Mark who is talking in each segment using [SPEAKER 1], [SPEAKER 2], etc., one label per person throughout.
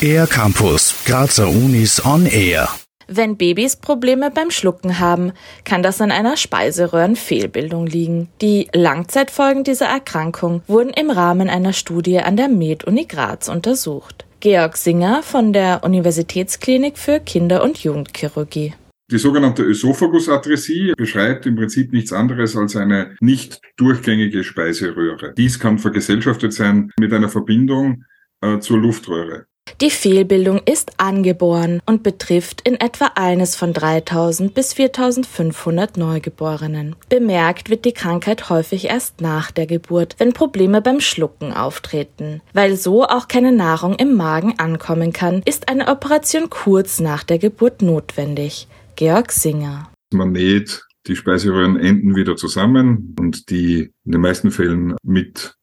[SPEAKER 1] Air Campus, Grazer Unis on Air.
[SPEAKER 2] Wenn Babys Probleme beim Schlucken haben, kann das an einer Speiseröhrenfehlbildung liegen. Die Langzeitfolgen dieser Erkrankung wurden im Rahmen einer Studie an der Med-Uni Graz untersucht. Georg Singer von der Universitätsklinik für Kinder- und Jugendchirurgie.
[SPEAKER 3] Die sogenannte Ösophagusatresie beschreibt im Prinzip nichts anderes als eine nicht durchgängige Speiseröhre. Dies kann vergesellschaftet sein mit einer Verbindung äh, zur Luftröhre.
[SPEAKER 2] Die Fehlbildung ist angeboren und betrifft in etwa eines von 3000 bis 4500 Neugeborenen. Bemerkt wird die Krankheit häufig erst nach der Geburt, wenn Probleme beim Schlucken auftreten. Weil so auch keine Nahrung im Magen ankommen kann, ist eine Operation kurz nach der Geburt notwendig. Georg Singer.
[SPEAKER 3] Man näht die Speiseröhrenenden wieder zusammen und die in den meisten Fällen mit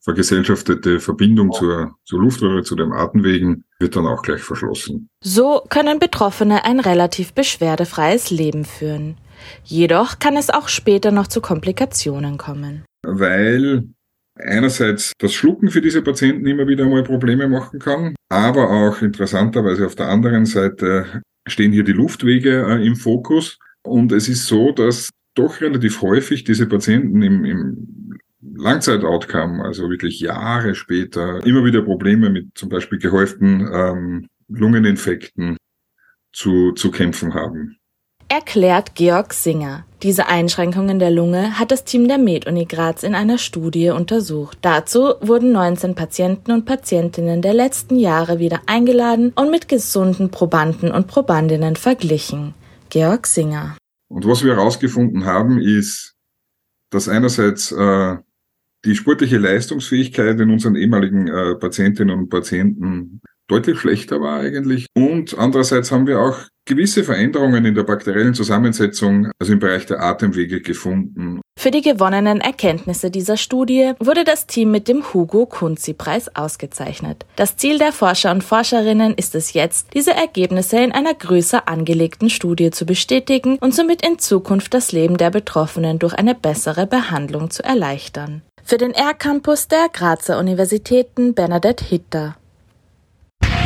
[SPEAKER 3] vergesellschaftete Verbindung zur, zur Luftröhre, zu den Atemwegen, wird dann auch gleich verschlossen.
[SPEAKER 2] So können Betroffene ein relativ beschwerdefreies Leben führen. Jedoch kann es auch später noch zu Komplikationen kommen.
[SPEAKER 3] Weil einerseits das Schlucken für diese Patienten immer wieder mal Probleme machen kann, aber auch interessanterweise auf der anderen Seite stehen hier die Luftwege äh, im Fokus. Und es ist so, dass doch relativ häufig diese Patienten im, im Langzeit-Outcome, also wirklich Jahre später, immer wieder Probleme mit zum Beispiel gehäuften ähm, Lungeninfekten zu, zu kämpfen haben.
[SPEAKER 2] Erklärt Georg Singer. Diese Einschränkungen der Lunge hat das Team der Med-Uni Graz in einer Studie untersucht. Dazu wurden 19 Patienten und Patientinnen der letzten Jahre wieder eingeladen und mit gesunden Probanden und Probandinnen verglichen. Georg Singer.
[SPEAKER 3] Und was wir herausgefunden haben, ist, dass einerseits äh, die sportliche Leistungsfähigkeit in unseren ehemaligen äh, Patientinnen und Patienten deutlich schlechter war eigentlich. Und andererseits haben wir auch gewisse Veränderungen in der bakteriellen Zusammensetzung, also im Bereich der Atemwege gefunden.
[SPEAKER 2] Für die gewonnenen Erkenntnisse dieser Studie wurde das Team mit dem Hugo Kunzi Preis ausgezeichnet. Das Ziel der Forscher und Forscherinnen ist es jetzt, diese Ergebnisse in einer größer angelegten Studie zu bestätigen und somit in Zukunft das Leben der Betroffenen durch eine bessere Behandlung zu erleichtern. Für den R-Campus der Grazer Universitäten Bernadette Hitter.